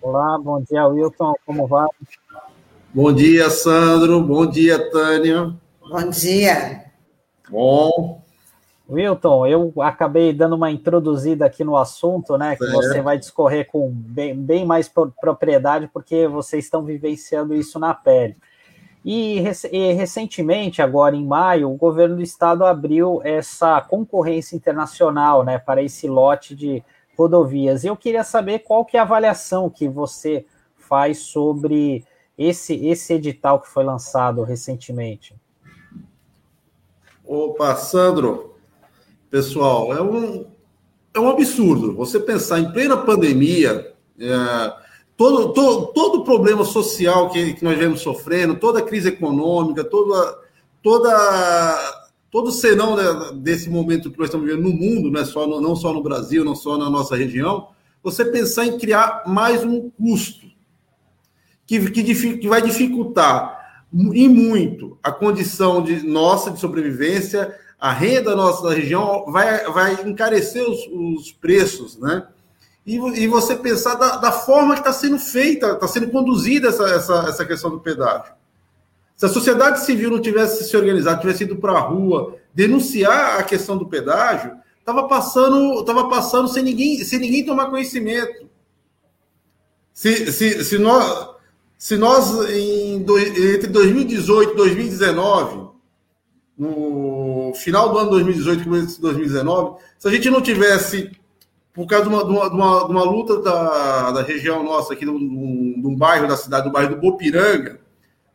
Olá, bom dia, Wilton. Como vai? Bom dia, Sandro. Bom dia, Tânia. Bom dia. Bom. Wilton, eu acabei dando uma introduzida aqui no assunto, né? Que você vai discorrer com bem, bem mais propriedade, porque vocês estão vivenciando isso na pele. E, e, recentemente, agora em maio, o governo do estado abriu essa concorrência internacional, né, para esse lote de rodovias. Eu queria saber qual que é a avaliação que você faz sobre esse esse edital que foi lançado recentemente. Opa, Sandro, pessoal, é um, é um absurdo você pensar em plena pandemia, é, todo, todo, todo o problema social que, que nós vemos sofrendo, toda a crise econômica, toda, toda, todo o senão desse momento que nós estamos vivendo no mundo, não, é só no, não só no Brasil, não só na nossa região, você pensar em criar mais um custo que, que, que vai dificultar e muito a condição de nossa de sobrevivência, a renda nossa da região vai, vai encarecer os, os preços, né? E, e você pensar da, da forma que está sendo feita, está sendo conduzida essa, essa, essa questão do pedágio. Se a sociedade civil não tivesse se organizado, tivesse ido para a rua denunciar a questão do pedágio, estava passando, tava passando sem ninguém, sem ninguém tomar conhecimento. Se, se, se nós, se nós, em, entre 2018 e 2019, no final do ano 2018 e começo de 2019, se a gente não tivesse, por causa de uma, de uma, de uma, de uma luta da, da região nossa, aqui, de um, bairro da cidade, do bairro do Bopiranga,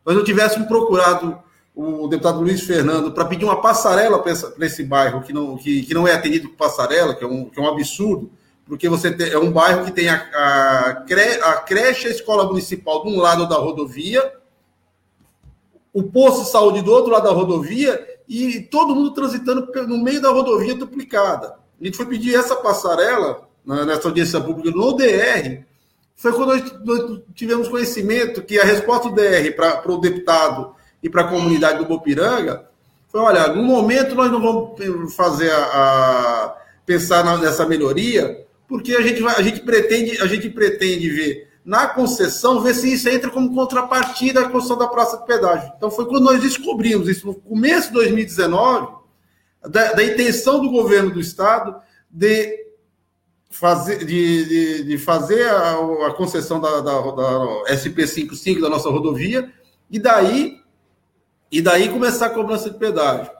nós não tivéssemos procurado o deputado Luiz Fernando para pedir uma passarela para esse bairro, que não, que, que não é atendido por passarela, que é um, que é um absurdo, porque você tem, é um bairro que tem a, a, cre, a creche, a escola municipal de um lado da rodovia, o posto de saúde do outro lado da rodovia e todo mundo transitando no meio da rodovia duplicada. A gente foi pedir essa passarela nessa audiência pública no DR, foi quando nós tivemos conhecimento que a resposta do DR para o deputado e para a comunidade do Bopiranga foi: olha, no momento nós não vamos fazer a, a pensar nessa melhoria, porque a gente, vai, a gente pretende a gente pretende ver na concessão, ver se isso entra como contrapartida à construção da praça de pedágio. Então foi quando nós descobrimos isso no começo de 2019, da, da intenção do governo do estado de fazer, de, de, de fazer a, a, concessão da, da, da SP55 da nossa rodovia e daí e daí começar a cobrança de pedágio.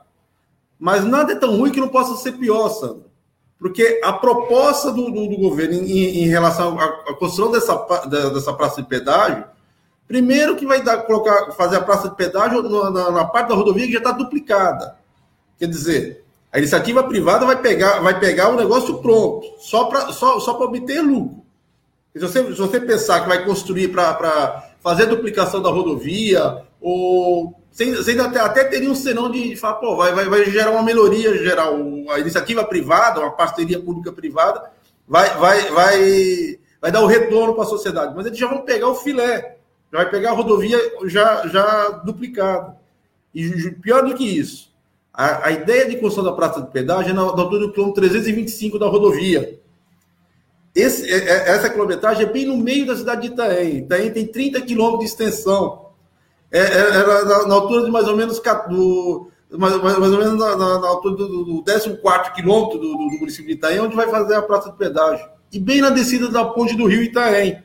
Mas nada é tão ruim que não possa ser pior, Sandro. Porque a proposta do, do, do governo em, em, relação à, construção dessa, dessa praça de pedágio, primeiro que vai dar, colocar, fazer a praça de pedágio na, na parte da rodovia que já está duplicada. Quer dizer, a iniciativa privada vai pegar, vai pegar o negócio pronto, só para só, só obter lucro. Se você, se você pensar que vai construir para fazer duplicação da rodovia, ou você até, até teria um senão de, de falar, pô, vai, vai, vai gerar uma melhoria geral. A iniciativa privada, uma parceria pública-privada, vai, vai, vai, vai dar o retorno para a sociedade. Mas eles já vão pegar o filé, já vai pegar a rodovia já, já duplicada. E pior do que isso, a, a ideia de construção da praça de pedágio é na, na altura do quilômetro 325 da rodovia. Esse, é, é, essa quilometragem é bem no meio da cidade de Itaém. Itaém tem 30 quilômetros de extensão. É, é, era na, na, altura de mais ou menos do, mais, mais, ou menos na, na, na altura do, do 14 quilômetro do, do, do, município de Itaém, onde vai fazer a praça de pedágio. E bem na descida da ponte do rio Itaém,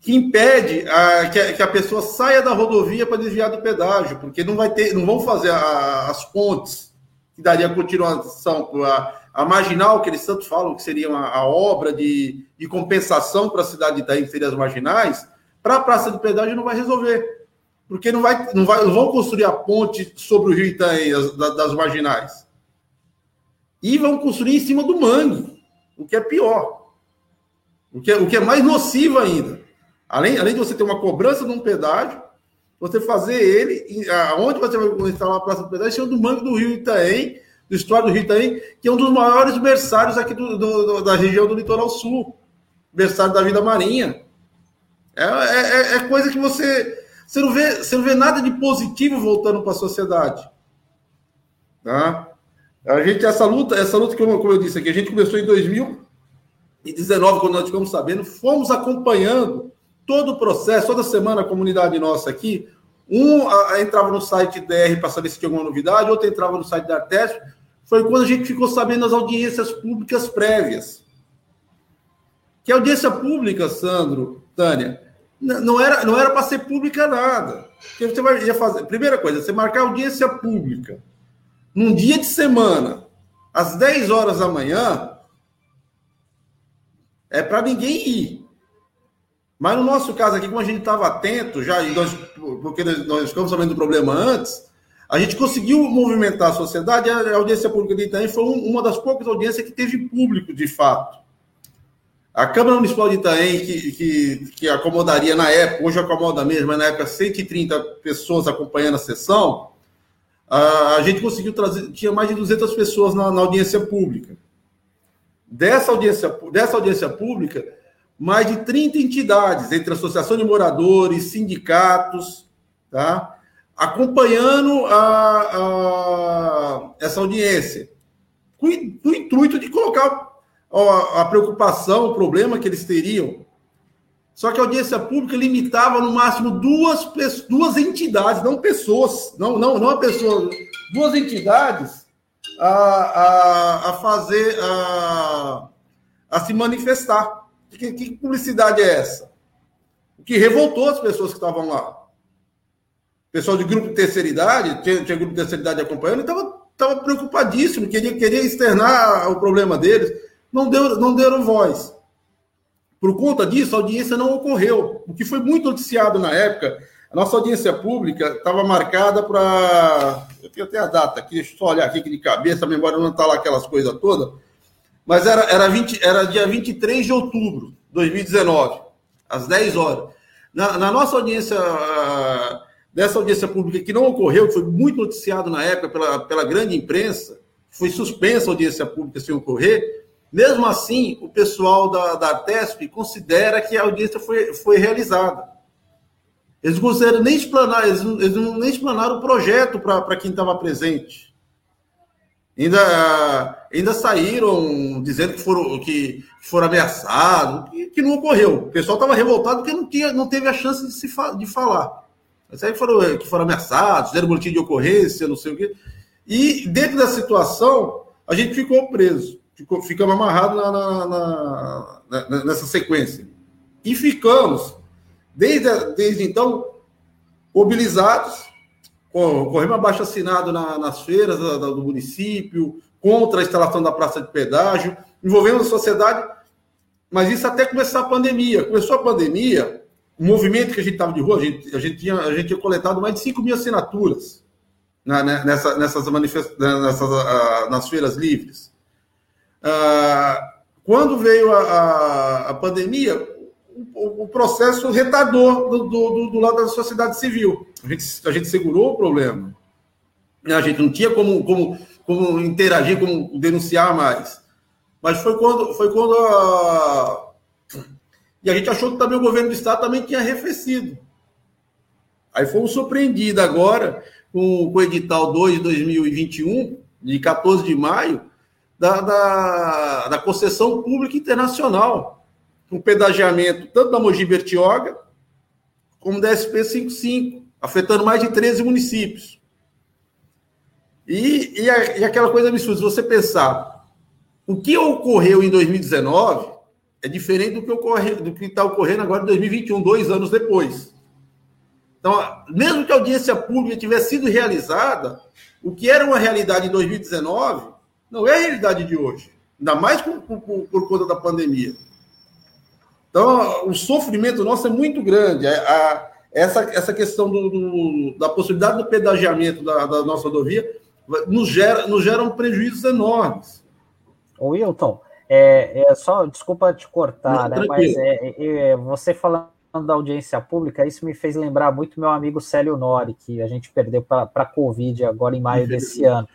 que impede a, que, a, que, a, pessoa saia da rodovia para desviar do pedágio, porque não vai ter, não vão fazer a, as pontes que daria continuação a, a marginal que eles tanto falam que seria uma, a obra de, de compensação para a cidade de Itaém, que seria as marginais, para a praça de pedágio não vai resolver. Porque não, vai, não, vai, não vão construir a ponte sobre o rio Itaém, as, das marginais. E vão construir em cima do mangue, o que é pior. O que é, o que é mais nocivo ainda. Além, além de você ter uma cobrança de um pedágio, você fazer ele, aonde você vai instalar a praça de pedágio, cima do mangue do rio Itaém, do estuário do rio Itaém, que é um dos maiores berçários aqui do, do, do, da região do litoral sul. berçário da vida marinha. É, é, é, é coisa que você. Você não, vê, você não vê nada de positivo voltando para a sociedade. Tá? A gente, essa luta, essa luta que, eu, como eu disse aqui, a gente começou em 2019, quando nós ficamos sabendo, fomos acompanhando todo o processo, toda semana a comunidade nossa aqui, um a, a, entrava no site DR para saber se tinha alguma novidade, outro entrava no site da Artesp, foi quando a gente ficou sabendo das audiências públicas prévias. Que audiência pública, Sandro, Tânia, não era não era para ser pública nada. Porque você vai fazer, primeira coisa, você marcar audiência pública num dia de semana, às 10 horas da manhã, é para ninguém ir. Mas no nosso caso aqui, como a gente estava atento já, nós, porque nós ficamos sabendo do problema antes, a gente conseguiu movimentar a sociedade. A audiência pública de Itaém foi uma das poucas audiências que teve público, de fato. A Câmara Municipal de Itaém, que, que, que acomodaria na época, hoje acomoda mesmo, mas na época 130 pessoas acompanhando a sessão, a, a gente conseguiu trazer, tinha mais de 200 pessoas na, na audiência pública. Dessa audiência, dessa audiência pública, mais de 30 entidades, entre associação de moradores, sindicatos, tá? acompanhando a, a, essa audiência, com, com o intuito de colocar a preocupação, o problema que eles teriam. Só que a audiência pública limitava no máximo duas, duas entidades, não pessoas, não, não, não a pessoa, duas entidades a, a, a fazer, a, a se manifestar. Que, que publicidade é essa? O que revoltou as pessoas que estavam lá. pessoal de grupo de terceira idade, tinha, tinha grupo de terceira idade acompanhando, estava preocupadíssimo, queria, queria externar o problema deles não, deu, não deram voz. Por conta disso, a audiência não ocorreu, o que foi muito noticiado na época. A nossa audiência pública estava marcada para. Eu tenho até a data aqui, deixa eu só olhar aqui de cabeça, a memória não está lá aquelas coisas todas. Mas era, era, 20, era dia 23 de outubro de 2019, às 10 horas. Na, na nossa audiência, dessa audiência pública que não ocorreu, que foi muito noticiado na época pela, pela grande imprensa, foi suspensa a audiência pública sem ocorrer, mesmo assim, o pessoal da, da Artesp considera que a audiência foi, foi realizada. Eles não nem explanar, eles eles não nem explanaram o projeto para quem estava presente. Ainda, ainda saíram dizendo que foram, que foram ameaçados, que, que não ocorreu. O pessoal estava revoltado porque não, tinha, não teve a chance de, se fa, de falar. Mas aí foram, que foram ameaçados, deram boletim de ocorrência, não sei o quê. E dentro da situação, a gente ficou preso ficou, ficamos amarrados na, na, na, nessa sequência. E ficamos, desde, desde então, mobilizados, corremos abaixo assinado na, nas feiras do, município, contra a instalação da praça de pedágio, envolvendo a sociedade, mas isso até começar a pandemia. Começou a pandemia, o movimento que a gente estava de rua, a gente, a gente, tinha, a gente tinha coletado mais de 5 mil assinaturas na, né, nessa, nessas, manifest... nessas uh, nas feiras livres. Ah, quando veio a, a, a pandemia, o, o, processo retardou do, do, do, lado da sociedade civil. A gente, a gente segurou o problema. A gente não tinha como, como, como interagir, como denunciar mais. Mas foi quando, foi quando a... E a gente achou que também o governo do Estado também tinha arrefecido. Aí fomos surpreendidos agora com, com o edital 2 de 2021, de 14 de maio, da, da, da concessão pública internacional, com pedagiamento tanto da Mogi Bertioga como da SP55, afetando mais de 13 municípios. E, e, a, e aquela coisa absurda, se você pensar, o que ocorreu em 2019 é diferente do que do que está ocorrendo agora em 2021, dois anos depois. Então, mesmo que a audiência pública tivesse sido realizada, o que era uma realidade em 2019 não é a realidade de hoje, ainda mais por, por, por conta da pandemia. Então, o sofrimento nosso é muito grande. É, a, essa, essa questão do, do, da possibilidade do pedagiamento da, da, nossa rodovia nos gera, nos gera prejuízos enormes. Wilton, é, é só, desculpa te cortar, né, mas é, é, você falando da audiência pública, isso me fez lembrar muito meu amigo Célio Nori, que a gente perdeu para a Covid agora em maio desse ano.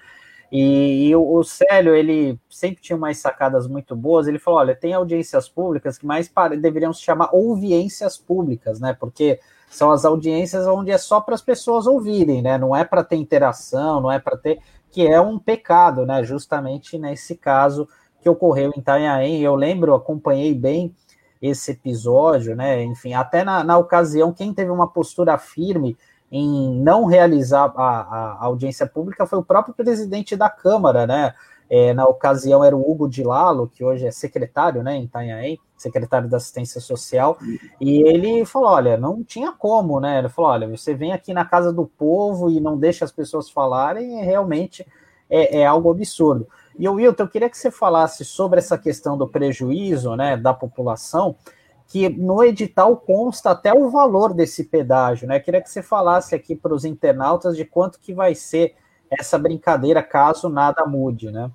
E, e o, o, Célio, ele sempre tinha umas sacadas muito boas. Ele falou: olha, tem audiências públicas que mais deveriam se chamar ouviências públicas, né? Porque são as audiências onde é só para as pessoas ouvirem, né? Não é para ter interação, não é para ter. que é um pecado, né? Justamente nesse caso que ocorreu em Itanhaém. Eu lembro, acompanhei bem esse episódio, né? Enfim, até na, na ocasião, quem teve uma postura firme em não realizar a, a, audiência pública foi o próprio presidente da Câmara, né? É, na ocasião era o Hugo de Lalo, que hoje é secretário, né, em Itanhaém, secretário da Assistência Social, e ele falou, olha, não tinha como, né? Ele falou, olha, você vem aqui na casa do povo e não deixa as pessoas falarem, realmente é, é algo absurdo. E o Wilton, eu queria que você falasse sobre essa questão do prejuízo, né, da população, que no edital consta até o valor desse pedágio, né? Queria que você falasse aqui para os internautas de quanto que vai ser essa brincadeira caso nada mude, né?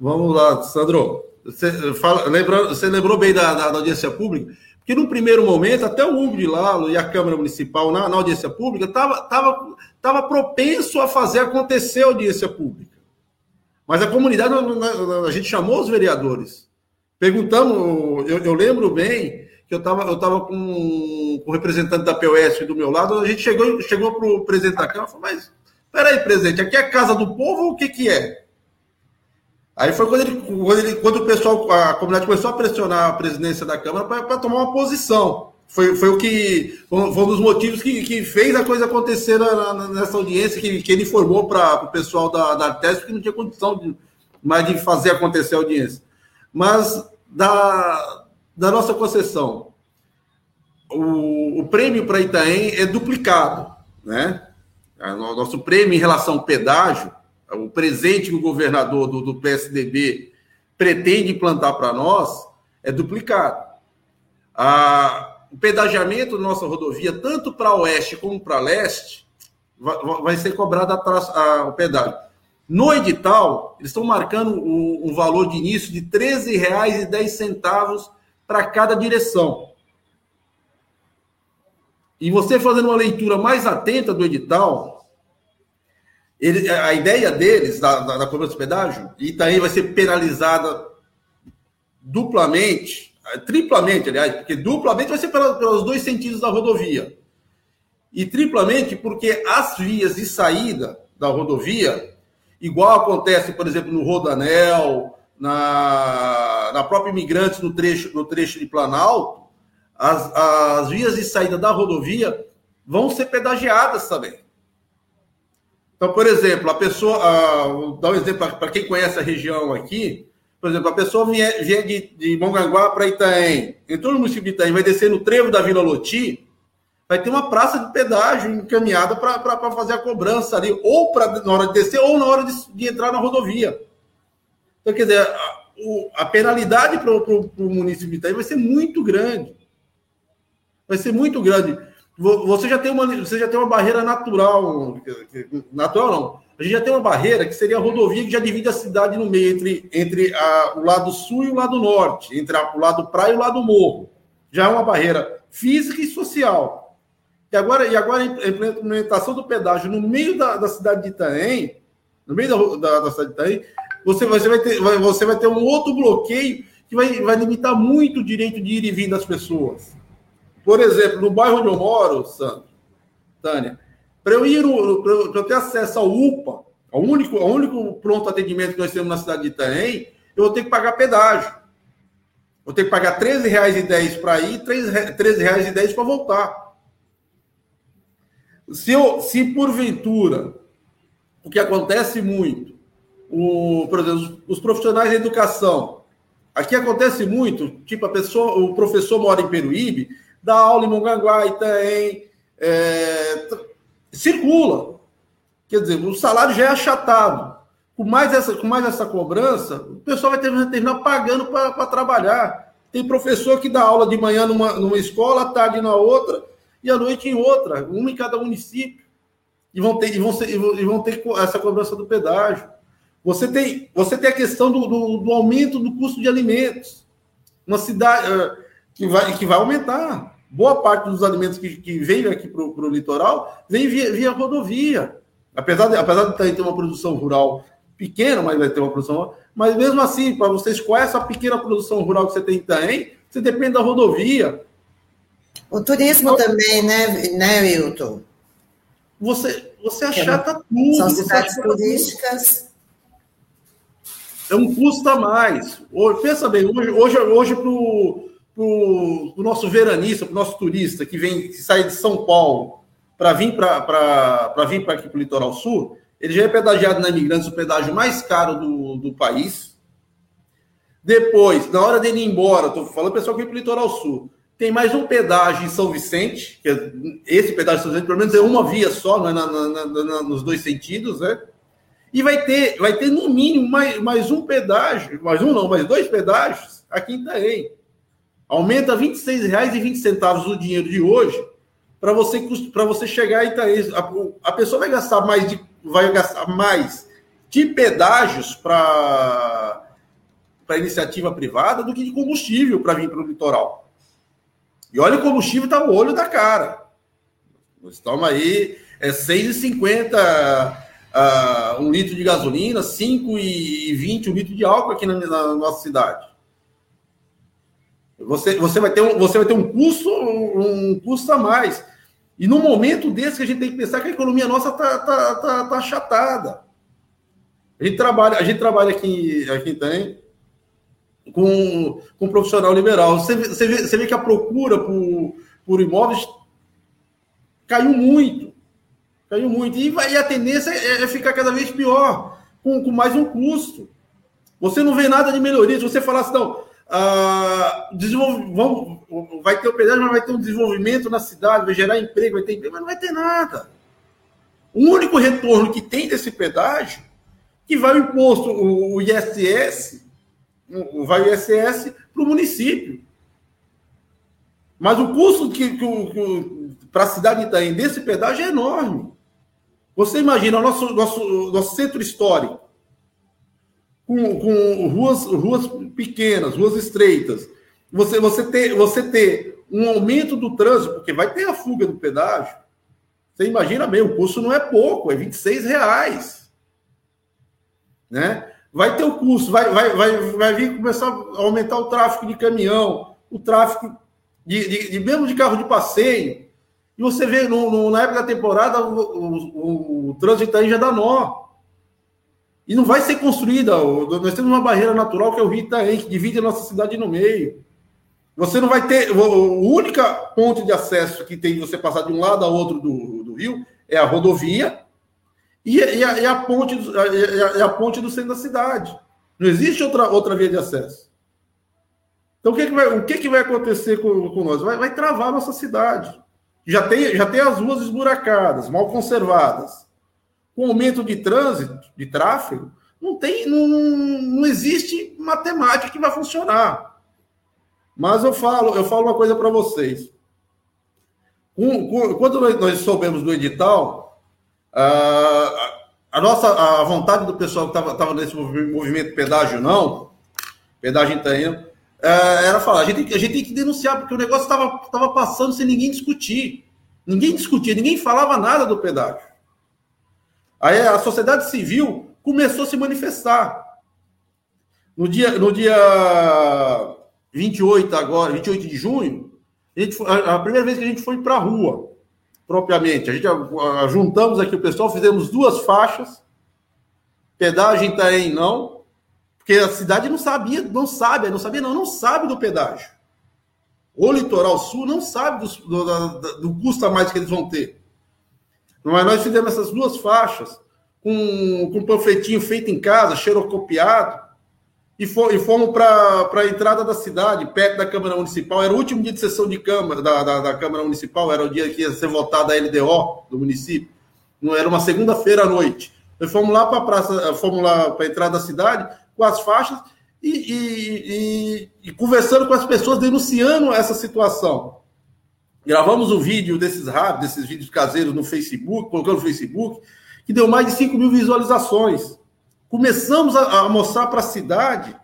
Vamos lá, Sandro. Você, fala, lembrou, você lembrou bem da, da, da, audiência pública? Porque no primeiro momento, até o Hugo de Lalo e a Câmara Municipal na, na audiência pública estava tava, tava propenso a fazer acontecer a audiência pública. Mas a comunidade, a gente chamou os vereadores Perguntamos, eu, eu lembro bem que eu estava eu tava com, com o representante da POS do meu lado, a gente chegou, chegou para o presidente da Câmara e falou, mas peraí, presidente, aqui é a casa do povo ou o que, que é? Aí foi quando, ele, quando, ele, quando o pessoal, a comunidade começou a pressionar a presidência da Câmara para tomar uma posição. Foi, foi o que foi um dos motivos que, que fez a coisa acontecer na, na, nessa audiência, que, que ele informou para o pessoal da, da Artes que não tinha condição de, mais de fazer acontecer a audiência. Mas da, da nossa concessão, o, o prêmio para Itaém é duplicado, né? O nosso prêmio em relação ao pedágio, o presente que o governador do, do PSDB pretende implantar para nós, é duplicado. A, o pedagiamento da nossa rodovia, tanto para oeste como para leste, vai, vai, ser cobrado a, a, o pedágio. No edital, eles estão marcando um, um valor de início de R$ 13,10 para cada direção. E você fazendo uma leitura mais atenta do edital, ele, a ideia deles, da, da, da cobrança de pedágio, Itaém vai ser penalizada duplamente, triplamente, aliás, porque duplamente vai ser pelos dois sentidos da rodovia. E triplamente porque as vias de saída da rodovia igual acontece, por exemplo, no Rodanel, na, na própria Imigrantes, no trecho, no trecho de Planalto, as, as vias de saída da rodovia vão ser pedagiadas também. Então, por exemplo, a pessoa, uh, vou dar um exemplo para quem conhece a região aqui, por exemplo, a pessoa vier, vier de, de Mongaguá para Itaém, entrou no município de Itaém, vai descer no trevo da Vila Loti, vai ter uma praça de pedágio encaminhada para fazer a cobrança ali, ou pra, na hora de descer, ou na hora de, de entrar na rodovia. Então, quer dizer, a, o, a penalidade para o município de Itaí vai ser muito grande. Vai ser muito grande. Você já tem uma, você já tem uma barreira natural. Natural não. A gente já tem uma barreira que seria a rodovia que já divide a cidade no meio entre, entre a, o lado sul e o lado norte, entre a, o lado praia e o lado morro. Já é uma barreira física e social. E agora, e agora a implementação do pedágio no meio da, da cidade de Itaém, no meio da, da, da cidade de Itaém, você, você, vai ter, vai, você vai ter um outro bloqueio que vai, vai limitar muito o direito de ir e vir das pessoas. Por exemplo, no bairro onde eu moro, Sandro, Tânia, para eu ir, para eu ter acesso ao UPA, ao único, ao único pronto atendimento que nós temos na cidade de Itaém, eu vou ter que pagar pedágio. Vou ter que pagar R$ 13,10 para ir, R$ 13,10 para voltar. Se, eu, se porventura, o que acontece muito, o, por exemplo, os profissionais da educação, aqui acontece muito, tipo, a pessoa, o professor mora em Peruíbe, dá aula em Mongaguá, Itaém, é, circula. Quer dizer, o salário já é achatado. Com mais essa, com mais essa cobrança, o pessoal vai terminar pagando para trabalhar. Tem professor que dá aula de manhã numa, numa escola, à tarde na outra, e à noite em outra, uma em cada município. E vão ter, e vão, ser, e vão ter essa cobrança do pedágio. Você tem, você tem a questão do, do, do aumento do custo de alimentos. Uma cidade uh, que, vai, que vai aumentar. Boa parte dos alimentos que, que vem aqui para o litoral vem via, via rodovia. Apesar de, apesar de ter uma produção rural pequeno, mas vai ter uma produção. Mas mesmo assim, para vocês, qual é essa pequena produção rural que você tem em Você depende da rodovia. O turismo então, também, né, né, Wilton? Você, você achata tudo. São cidades turísticas. É um custo a mais. Hoje, pensa bem, hoje, hoje, hoje para o nosso veranista, para o nosso turista que vem, que sai de São Paulo para vir para vir para aqui para o litoral sul, ele já é pedagiado na Imigrantes, o pedágio mais caro do, do país. Depois, na hora dele ir embora, estou falando pessoal que vem para o litoral sul, tem mais um pedágio em São Vicente, que é, esse pedágio em São Vicente, pelo menos é uma via só, não é na, na, na, nos dois sentidos, né? E vai ter, vai ter no mínimo mais, mais um pedágio, mais um não, mais dois pedágios aqui em Itaém. Aumenta R$ 26,20 o dinheiro de hoje para você, você chegar em Itaém. A, a pessoa vai gastar mais de vai gastar mais de pedágios para para iniciativa privada do que de combustível para vir para o litoral. E olha, o combustível está o olho da cara. Estamos aí, é 6,50 uh, um litro de gasolina, 5,20 um litro de álcool aqui na, na, nossa cidade. Você, você, vai ter um, você vai ter um custo, um, um custo a mais. E no momento desse que a gente tem que pensar que a economia nossa está tá, tá, tá achatada. A gente trabalha, a gente trabalha aqui, aqui também com, com um profissional liberal. Você, você, vê, você vê que a procura por, por imóveis caiu muito. Caiu muito. E, vai, e a tendência é, é ficar cada vez pior, com, com mais um custo. Você não vê nada de melhoria. Se você falasse, não, ah, vamos, vai ter o pedágio, mas vai ter um desenvolvimento na cidade, vai gerar emprego, vai ter emprego, mas não vai ter nada. O único retorno que tem desse pedágio, que vai o imposto, o ISS, vai o ISS para o município. Mas o custo que, que, que para a cidade de Itaém desse pedágio é enorme. Você imagina o nosso, nosso, nosso centro histórico, com, com ruas, ruas pequenas, ruas estreitas, você, você, ter, você ter um aumento do trânsito, porque vai ter a fuga do pedágio, você imagina bem, o custo não é pouco, é 26 reais. Né? Vai ter o custo, vai, vai, vai, vai vir começar a aumentar o tráfego de caminhão, o tráfego de, de, de mesmo de carro de passeio. E você vê, no, no, na época da temporada, o, o, o trânsito aí já dá nó. E não vai ser construída. Nós temos uma barreira natural que é o Rio Itaém, que divide a nossa cidade no meio. Você não vai ter. A única ponte de acesso que tem você passar de um lado a outro do, do rio é a rodovia e, e, a, e a, ponte, a, a, ponte do centro da cidade. Não existe outra, outra via de acesso. Então, o que, que, vai, o que, que vai acontecer com, com nós? Vai, vai travar a nossa cidade. Já tem, já tem as ruas esburacadas, mal conservadas com aumento de trânsito, de tráfego, não tem, não, não existe matemática que vai funcionar. Mas eu falo, eu falo uma coisa para vocês. Quando nós soubemos do edital, a, nossa a vontade do pessoal que estava nesse movimento pedágio não, pedágio Itanha, é, era falar, a gente, a gente tem que denunciar, porque o negócio estava passando sem ninguém discutir. Ninguém discutia, ninguém falava nada do pedágio. Aí a sociedade civil começou a se manifestar. No dia, no dia 28 agora, 28 de junho, a, gente, a, a primeira vez que a gente foi para a rua, propriamente. A gente juntamos aqui o pessoal, fizemos duas faixas, pedágio em Itaém não, porque a cidade não sabia, não sabe, não sabia não, não sabe do pedágio. O litoral sul não sabe do, do, do custo a mais que eles vão ter. Mas nós fizemos essas duas faixas com, com um panfletinho feito em casa, xerocopiado, e, fomos para a entrada da cidade, perto da Câmara Municipal. Era o último dia de sessão de Câmara, da, da, da Câmara Municipal, era o dia que ia ser votada a LDO do município. Não era uma segunda-feira à noite. Nós fomos lá para a praça, fomos lá para a entrada da cidade com as faixas e, e, e, e, conversando com as pessoas, denunciando essa situação. Gravamos um vídeo desses rápidos, desses vídeos caseiros no Facebook, colocando no Facebook, que deu mais de 5 mil visualizações. Começamos a, a mostrar para a cidade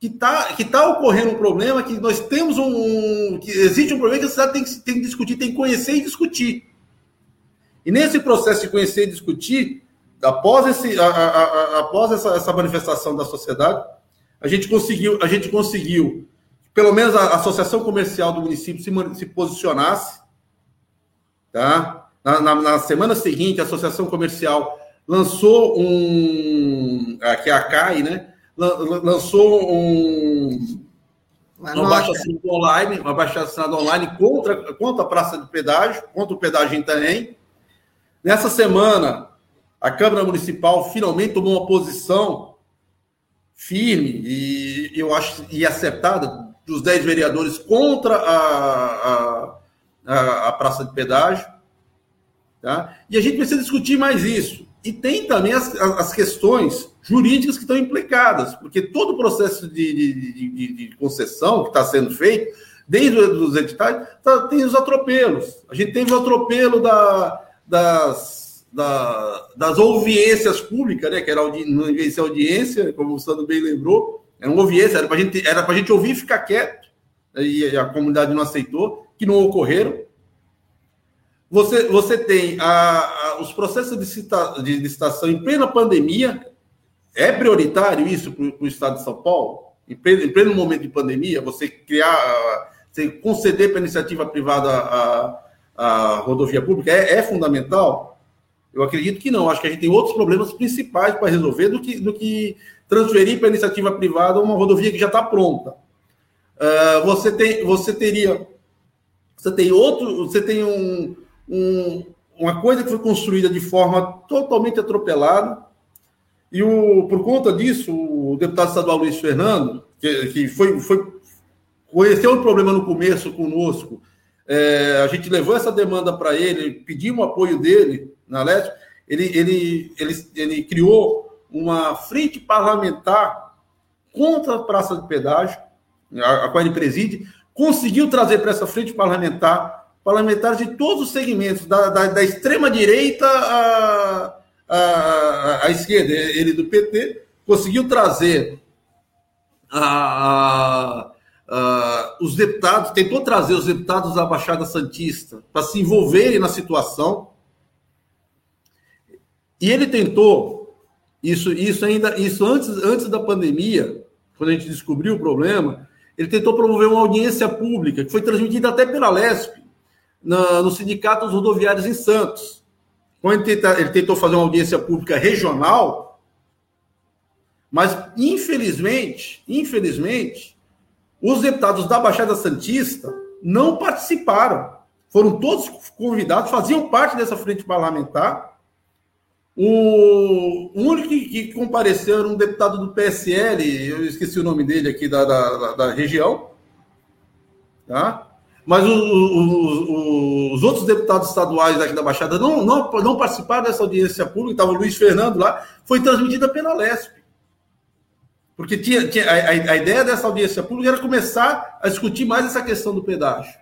que está que tá ocorrendo um problema, que nós temos um. que existe um problema que a cidade tem que, tem que discutir, tem que conhecer e discutir. E nesse processo de conhecer e discutir, após, esse, a, a, a, após essa, essa, manifestação da sociedade, a gente conseguiu, a gente conseguiu, pelo menos a Associação Comercial do município se, se posicionasse, tá? Na, na, na, semana seguinte, a Associação Comercial lançou um, aqui é a CAI, né? Lançou um uma, baixa assinada online, uma baixa assinada online contra, contra a praça de pedágio, contra o pedágio em. Nessa semana, a Câmara Municipal finalmente tomou uma posição firme e eu acho e acertada dos 10 vereadores contra a, a, a, a praça de pedágio. Tá? E a gente precisa discutir mais isso. E tem também as, as questões jurídicas que estão implicadas, porque todo o processo de, de, de, de concessão que está sendo feito, desde os editais, tá, tem os atropelos. A gente teve o atropelo da, das, da, das audiências públicas, né, que era audi, não devia ser audiência, como o Sandro bem lembrou, era uma audiência, era para gente, a gente ouvir e ficar quieto, e a comunidade não aceitou, que não ocorreram. Você, você tem a, a, os processos de, cita, de licitação em plena pandemia. É prioritário isso para o Estado de São Paulo? Em pleno, em pleno, momento de pandemia, você criar, você conceder para a iniciativa privada a, a rodovia pública é, é, fundamental? Eu acredito que não. Acho que a gente tem outros problemas principais para resolver do que, do que transferir para a iniciativa privada uma rodovia que já está pronta. Uh, você, tem, você teria. Você tem outro. Você tem um um, uma coisa que foi construída de forma totalmente atropelada. E o, por conta disso, o deputado estadual Luiz Fernando, que, que foi, foi conheceu o problema no começo conosco, é, a gente levou essa demanda para ele, pedimos o apoio dele na Leste, ele, ele, ele, ele criou uma frente parlamentar contra a praça de pedágio, a, a qual ele preside, conseguiu trazer para essa frente parlamentar parlamentares de todos os segmentos, da, da, da extrema-direita à, à, à, esquerda. Ele do PT conseguiu trazer a, a, os deputados, tentou trazer os deputados da Baixada Santista para se envolverem na situação. E ele tentou, isso, isso ainda, isso antes, antes da pandemia, quando a gente descobriu o problema, ele tentou promover uma audiência pública, que foi transmitida até pela LESP, na, no Sindicato dos Rodoviários em Santos. Quando ele, tenta, ele tentou fazer uma audiência pública regional, mas infelizmente, infelizmente, os deputados da Baixada Santista não participaram. Foram todos convidados, faziam parte dessa frente parlamentar. O único que, compareceu era um deputado do PSL, eu esqueci o nome dele aqui da, da, da região. Tá? Mas o, o, os outros deputados estaduais aqui da Baixada não, não, não participaram dessa audiência pública, estava o Luiz Fernando lá, foi transmitida pela LESP. Porque tinha, tinha a, a, ideia dessa audiência pública era começar a discutir mais essa questão do pedágio.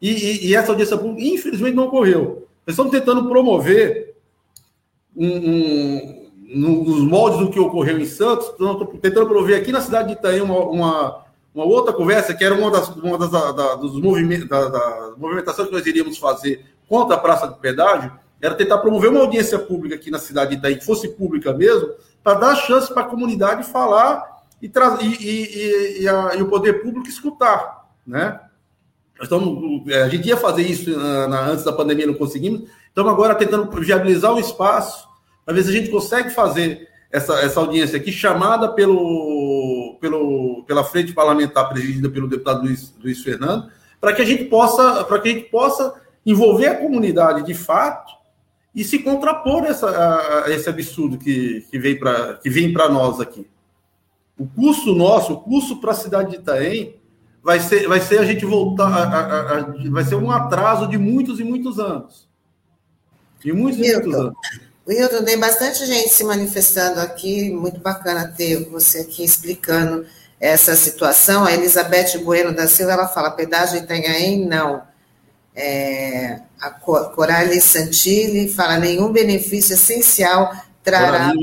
E, e, e essa audiência pública, infelizmente, não ocorreu. Nós estamos tentando promover um, um, nos moldes do que ocorreu em Santos, tentando promover aqui na cidade de Itaém uma, uma uma outra conversa, que era uma das, uma das da, da, dos movimentos, da, da movimentações que nós iríamos fazer contra a praça de pedágio, era tentar promover uma audiência pública aqui na cidade de Itaí, que fosse pública mesmo, para dar chance para a comunidade falar e, e, e, a, e, o poder público escutar, né? Então, a gente ia fazer isso na, antes da pandemia, não conseguimos. Estamos agora tentando viabilizar o espaço, para ver se a gente consegue fazer essa, essa audiência aqui, chamada pelo, pelo, pela frente parlamentar presidida pelo deputado Luiz, Luiz Fernando, para que a gente possa, para que a gente possa envolver a comunidade de fato e se contrapor essa, a, a esse absurdo que, que vem para que vem para nós aqui. O custo nosso, o custo para a cidade de Itaém, vai ser, vai ser a gente voltar, a, a, vai ser um atraso de muitos e muitos anos. De muitos e muitos anos. Wilton, tem bastante gente se manifestando aqui, muito bacana ter você aqui explicando essa situação. A Elizabeth Bueno da Silva, ela fala, pedágio Itanhaém, não. É, a Coralie Santilli fala, nenhum benefício essencial trará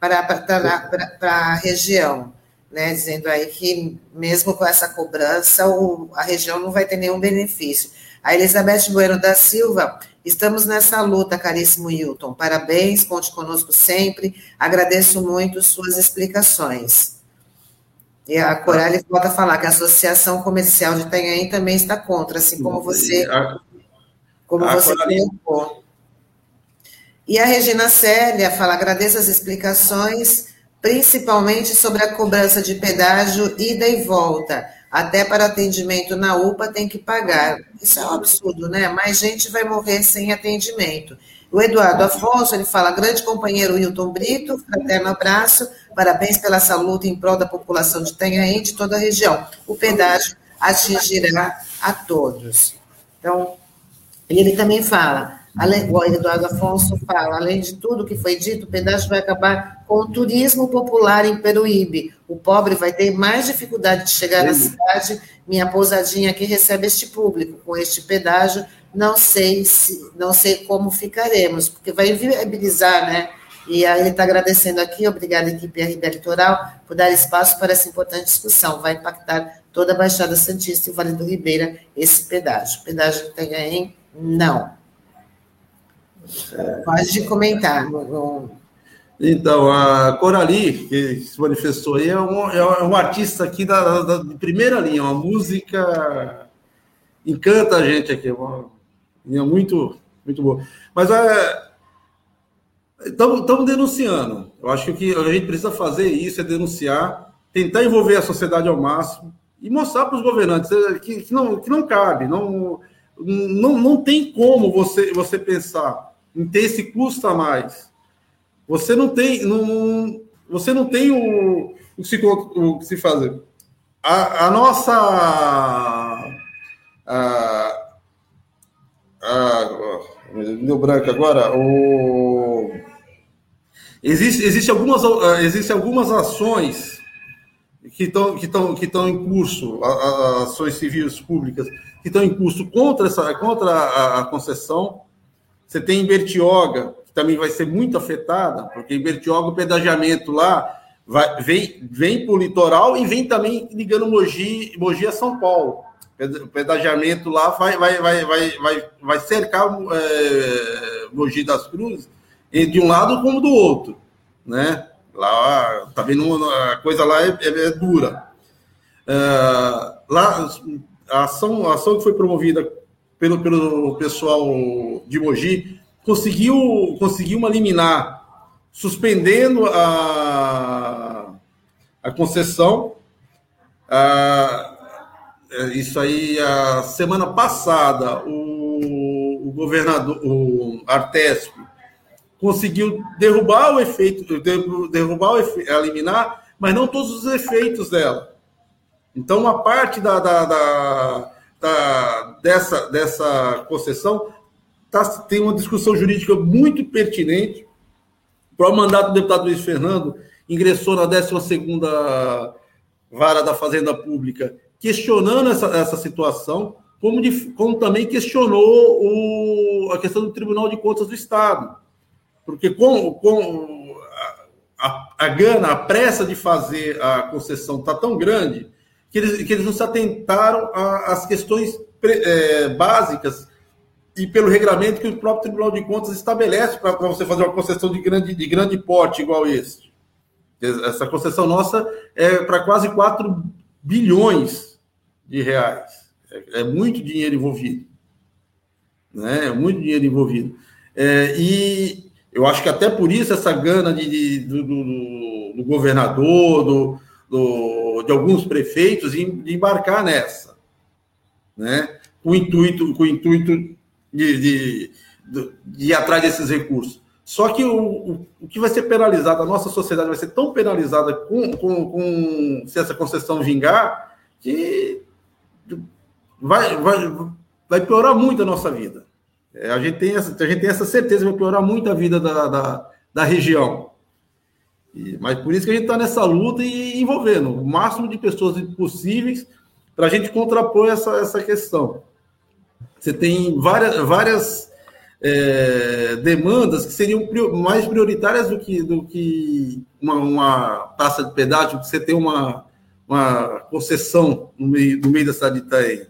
para, para, para, para, a região. Né, dizendo aí que mesmo com essa cobrança, o, a região não vai ter nenhum benefício. A Elizabeth Bueno da Silva Estamos nessa luta, caríssimo Hilton. Parabéns, conte conosco sempre. Agradeço muito suas explicações. E a Coralie volta a falar que a Associação Comercial de Itanhaém também está contra, assim como você, como você colocou. E a Regina Célia fala: agradeço as explicações, principalmente sobre a cobrança de pedágio ida e volta até para atendimento na UPA tem que pagar. Isso é um absurdo, né? Mais gente vai morrer sem atendimento. O Eduardo Afonso, ele fala, grande companheiro Wilton Brito, fraterno abraço, parabéns pela essa luta em prol da população de Tanhaém de toda a região. O pedágio atingirá a todos. Então, ele também fala, Além, o Eduardo Afonso fala, além de tudo que foi dito, o pedágio vai acabar com o turismo popular em Peruíbe. O pobre vai ter mais dificuldade de chegar Sim. na cidade. Minha pousadinha aqui recebe este público. Com este pedágio, não sei se, não sei como ficaremos, porque vai viabilizar, né? E aí ele está agradecendo aqui, obrigada equipe RB Litoral, por dar espaço para essa importante discussão. Vai impactar toda a Baixada Santista e o Vale do Ribeira esse pedágio. Pedágio que tem em não. Pode comentar. Então, a Corali, que se manifestou aí, é um, é um artista aqui da, da, de primeira linha, uma música encanta a gente aqui, uma linha muito, muito boa. Mas estamos é, denunciando. Eu acho que a gente precisa fazer isso é denunciar, tentar envolver a sociedade ao máximo e mostrar para os governantes que, que, não, que não cabe, não, não, não tem como você, você pensar em ter esse custo a mais. Você não tem, não, você não tem o, o, que, se, o que se fazer. A, a nossa. A, a, deu branco agora. O, existe, existe, algumas, existe algumas ações que estão que que em curso, ações civis públicas que estão em curso contra essa contra a, a concessão você tem em Bertioga, que também vai ser muito afetada, porque em Bertioga o pedagiamento lá vai, vem, vem para o litoral e vem também ligando Mogi, Mogi a São Paulo. O pedagiamento lá vai, vai, vai, vai, vai, vai cercar é, Mogi das Cruzes de um lado como do outro, né? Lá, tá vendo, a coisa lá é, é, é dura. Uh, lá, a ação, a ação que foi promovida pelo, pelo pessoal de Mogi, conseguiu, conseguiu uma liminar, suspendendo a, a concessão. Ah, isso aí, a semana passada, o, o governador, o Artesp, conseguiu derrubar o efeito, derrubar o efeito, eliminar, mas não todos os efeitos dela. Então, uma parte da, da, da da, dessa, dessa concessão tá, tem uma discussão jurídica muito pertinente. O mandato do deputado Luiz Fernando ingressou na 12 Vara da Fazenda Pública, questionando essa, essa situação, como, de, como também questionou o, a questão do Tribunal de Contas do Estado. Porque com, com a, a gana, a pressa de fazer a concessão está tão grande que eles, que eles não se atentaram às questões é, básicas e pelo regramento que o próprio Tribunal de Contas estabelece para você fazer uma concessão de grande, de grande porte igual esse. Essa concessão nossa é para quase 4 bilhões de reais. É, é, muito dinheiro envolvido. Né? É muito dinheiro envolvido. É, e eu acho que até por isso essa gana de, de do, do, do governador, do, do, de alguns prefeitos de embarcar nessa, né? com o intuito, com o intuito de, de, de, de ir atrás desses recursos. Só que o, o, o, que vai ser penalizado, a nossa sociedade vai ser tão penalizada com, com, com se essa concessão vingar, que vai, vai, vai piorar muito a nossa vida. É, a, gente tem essa, a gente tem essa certeza que vai piorar muito a vida da, da, da região. E, mas por isso que a gente está nessa luta e envolvendo o máximo de pessoas possíveis para a gente contrapor essa, essa questão. Você tem várias, várias é, demandas que seriam mais prioritárias do que, do que uma, uma taxa de pedágio, que você tem uma, uma concessão no meio, no meio da cidade de.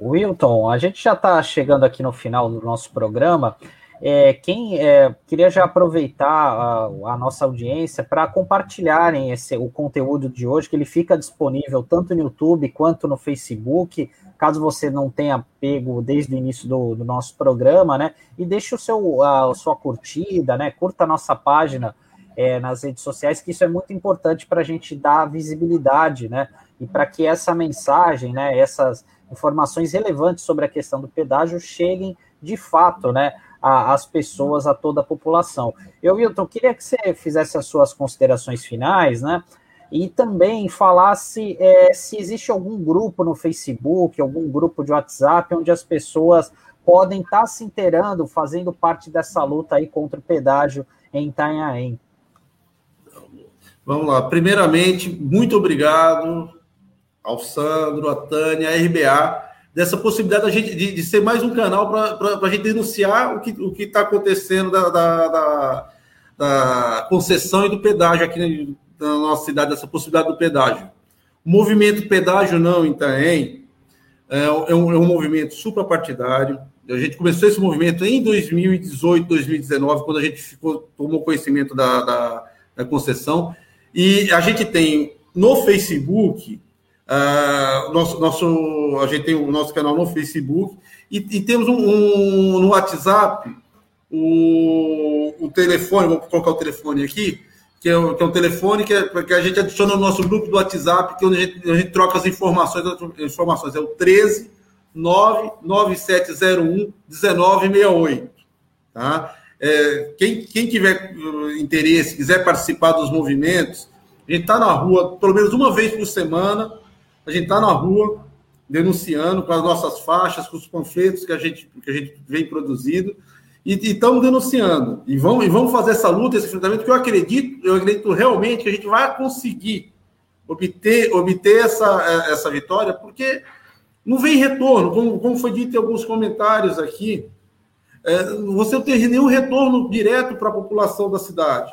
Wilton, a gente já está chegando aqui no final do nosso programa. É, quem é, queria já aproveitar a, a nossa audiência para compartilharem esse, o conteúdo de hoje, que ele fica disponível tanto no YouTube quanto no Facebook, caso você não tenha pego desde o início do, do nosso programa, né? E deixe o seu, a, a sua curtida, né? Curta a nossa página é, nas redes sociais, que isso é muito importante para a gente dar visibilidade, né? E para que essa mensagem, né? Essas informações relevantes sobre a questão do pedágio cheguem de fato, né? Às pessoas, a toda a população. Eu, Wilton, queria que você fizesse as suas considerações finais, né? E também falasse é, se existe algum grupo no Facebook, algum grupo de WhatsApp, onde as pessoas podem estar se inteirando, fazendo parte dessa luta aí contra o pedágio em Itanhaém. Vamos lá. Primeiramente, muito obrigado ao Sandro, a Tânia, a RBA, dessa possibilidade da gente, de, de ser mais um canal para a gente denunciar o que o está acontecendo da, da, da, da, concessão e do pedágio aqui na nossa cidade, dessa possibilidade do pedágio. O movimento Pedágio Não em Itaém é, é, um, é um movimento suprapartidário. A gente começou esse movimento em 2018, 2019, quando a gente ficou, tomou conhecimento da, da, da concessão. E a gente tem no Facebook Uh, nosso, nosso, a gente tem o nosso canal no Facebook e, e temos um, um, no WhatsApp o, o telefone, vou colocar o telefone aqui, que é, que é um telefone que, é, que a gente adiciona no nosso grupo do WhatsApp, que é a gente, a gente troca as informações, as informações é o 13 99701 1968. Tá? É, quem, quem tiver uh, interesse, quiser participar dos movimentos, a gente está na rua pelo menos uma vez por semana, a gente está na rua denunciando com as nossas faixas, com os panfletos que a gente, que a gente vem produzindo, e estamos denunciando. E vamos, e vamos fazer essa luta, esse enfrentamento, que eu acredito, eu acredito realmente que a gente vai conseguir obter, obter essa, essa vitória, porque não vem retorno, como, como foi dito em alguns comentários aqui, é, você não tem nenhum retorno direto para a população da cidade.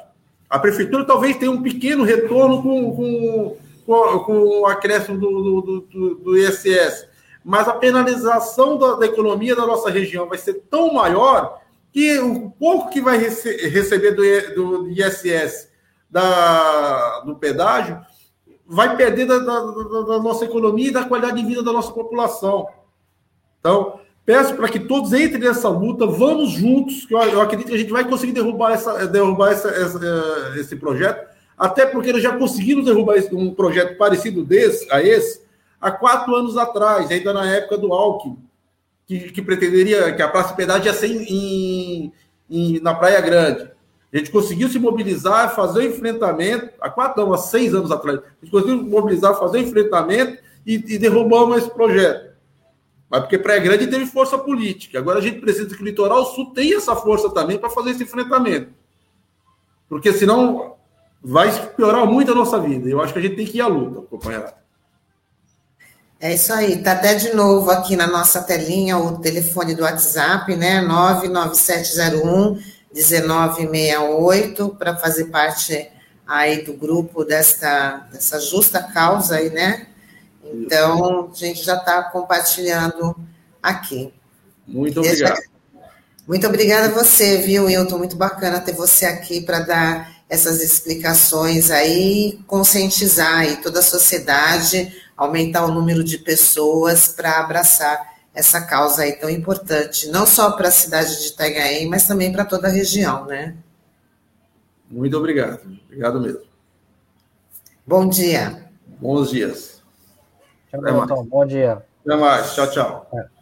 A prefeitura talvez tenha um pequeno retorno com, com com, com o acréscimo do, do, do, do ISS, mas a penalização da, da, economia da nossa região vai ser tão maior que o pouco que vai rece receber do, do ISS da, do pedágio vai perder da, da, da, nossa economia e da qualidade de vida da nossa população. Então, peço para que todos entrem nessa luta, vamos juntos, que eu, eu acredito que a gente vai conseguir derrubar, essa, derrubar essa, essa, esse projeto até porque eles já conseguiram derrubar um projeto parecido desse, a esse há quatro anos atrás, ainda na época do Alckmin, que, que pretenderia que a Praça Piedade ia ser em, em, na Praia Grande. A gente conseguiu se mobilizar, fazer o enfrentamento, há quatro, não, há seis anos atrás, a gente conseguiu mobilizar, fazer o enfrentamento e, e derrubamos esse projeto. Mas porque Praia Grande teve força política. Agora a gente precisa que o Litoral Sul tenha essa força também para fazer esse enfrentamento. Porque senão vai piorar muito a nossa vida. Eu acho que a gente tem que ir à luta, companheiro. É isso aí, tá até de novo aqui na nossa telinha o telefone do WhatsApp, né? 99701 1968 para fazer parte aí do grupo desta dessa justa causa aí, né? Então, a gente já está compartilhando aqui. Muito obrigado. Muito obrigada a você, viu, Wilton? Muito bacana ter você aqui para dar essas explicações aí, conscientizar aí toda a sociedade, aumentar o número de pessoas para abraçar essa causa aí tão importante, não só para a cidade de Itanhaém, mas também para toda a região, né? Muito obrigado. Obrigado mesmo. Bom dia. Bons dias. Tchau, Bom dia. Até mais. Tchau, tchau. É.